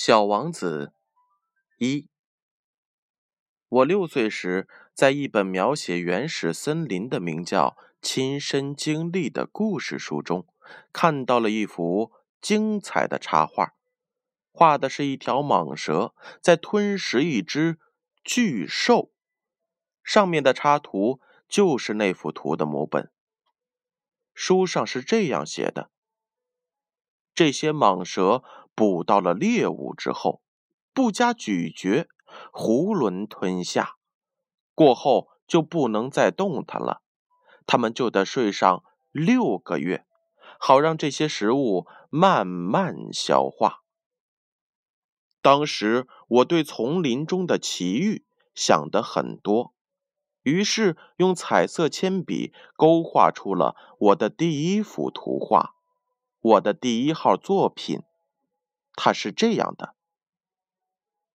小王子一，我六岁时，在一本描写原始森林的名叫《亲身经历》的故事书中，看到了一幅精彩的插画，画的是一条蟒蛇在吞食一只巨兽，上面的插图就是那幅图的模本。书上是这样写的：这些蟒蛇。捕到了猎物之后，不加咀嚼，囫囵吞下，过后就不能再动弹了。他们就得睡上六个月，好让这些食物慢慢消化。当时我对丛林中的奇遇想得很多，于是用彩色铅笔勾画出了我的第一幅图画，我的第一号作品。他是这样的，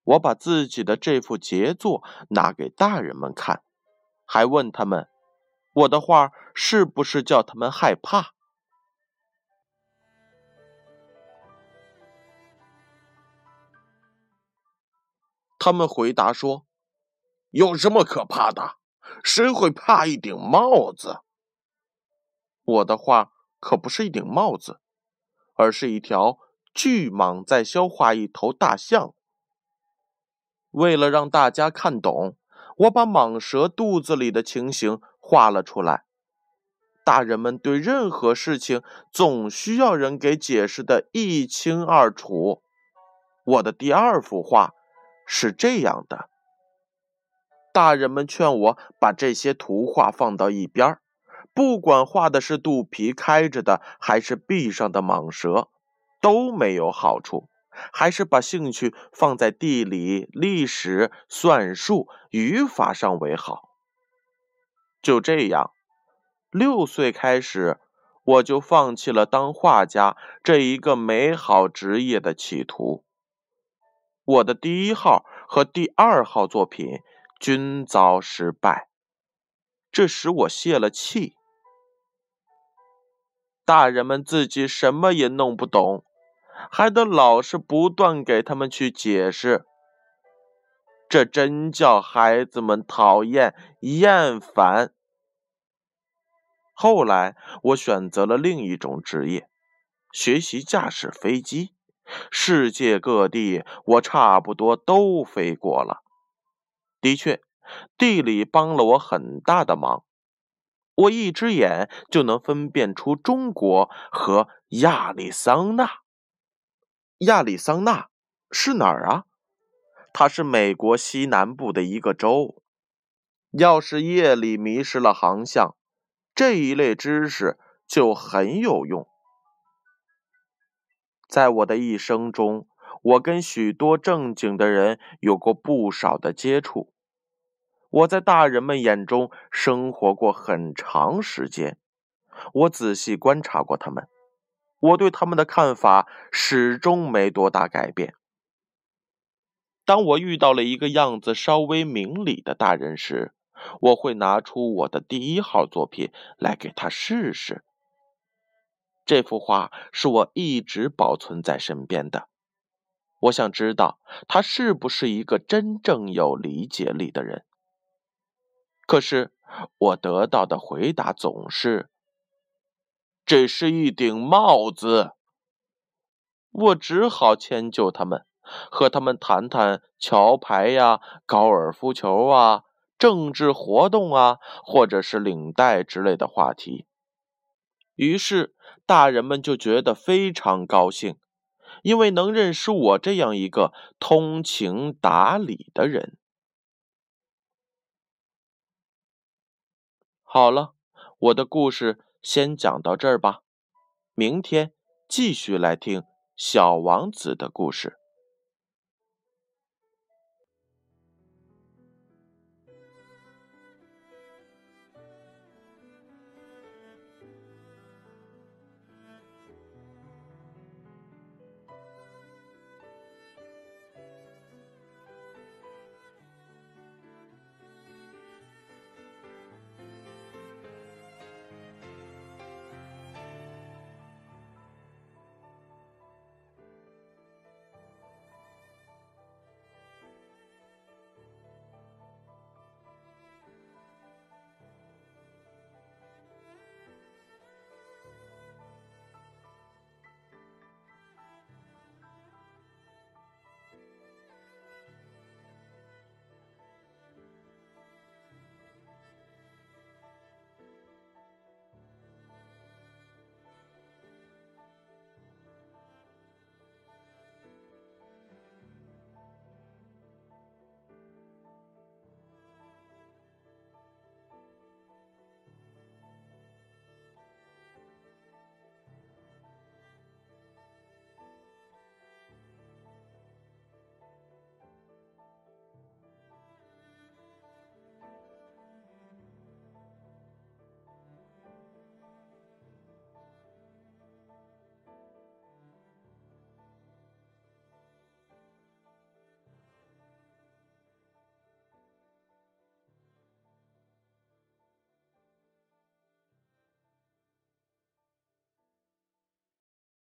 我把自己的这幅杰作拿给大人们看，还问他们，我的画是不是叫他们害怕？他们回答说：“有什么可怕的？谁会怕一顶帽子？”我的画可不是一顶帽子，而是一条。巨蟒在消化一头大象。为了让大家看懂，我把蟒蛇肚子里的情形画了出来。大人们对任何事情总需要人给解释的一清二楚。我的第二幅画是这样的。大人们劝我把这些图画放到一边不管画的是肚皮开着的还是闭上的蟒蛇。都没有好处，还是把兴趣放在地理、历史、算术、语法上为好。就这样，六岁开始，我就放弃了当画家这一个美好职业的企图。我的第一号和第二号作品均遭失败，这使我泄了气。大人们自己什么也弄不懂。还得老是不断给他们去解释，这真叫孩子们讨厌厌烦。后来我选择了另一种职业，学习驾驶飞机。世界各地我差不多都飞过了。的确，地理帮了我很大的忙，我一只眼就能分辨出中国和亚利桑那。亚利桑那是哪儿啊？它是美国西南部的一个州。要是夜里迷失了航向，这一类知识就很有用。在我的一生中，我跟许多正经的人有过不少的接触。我在大人们眼中生活过很长时间，我仔细观察过他们。我对他们的看法始终没多大改变。当我遇到了一个样子稍微明理的大人时，我会拿出我的第一号作品来给他试试。这幅画是我一直保存在身边的。我想知道他是不是一个真正有理解力的人。可是我得到的回答总是。这是一顶帽子，我只好迁就他们，和他们谈谈桥牌呀、高尔夫球啊、政治活动啊，或者是领带之类的话题。于是大人们就觉得非常高兴，因为能认识我这样一个通情达理的人。好了，我的故事。先讲到这儿吧，明天继续来听小王子的故事。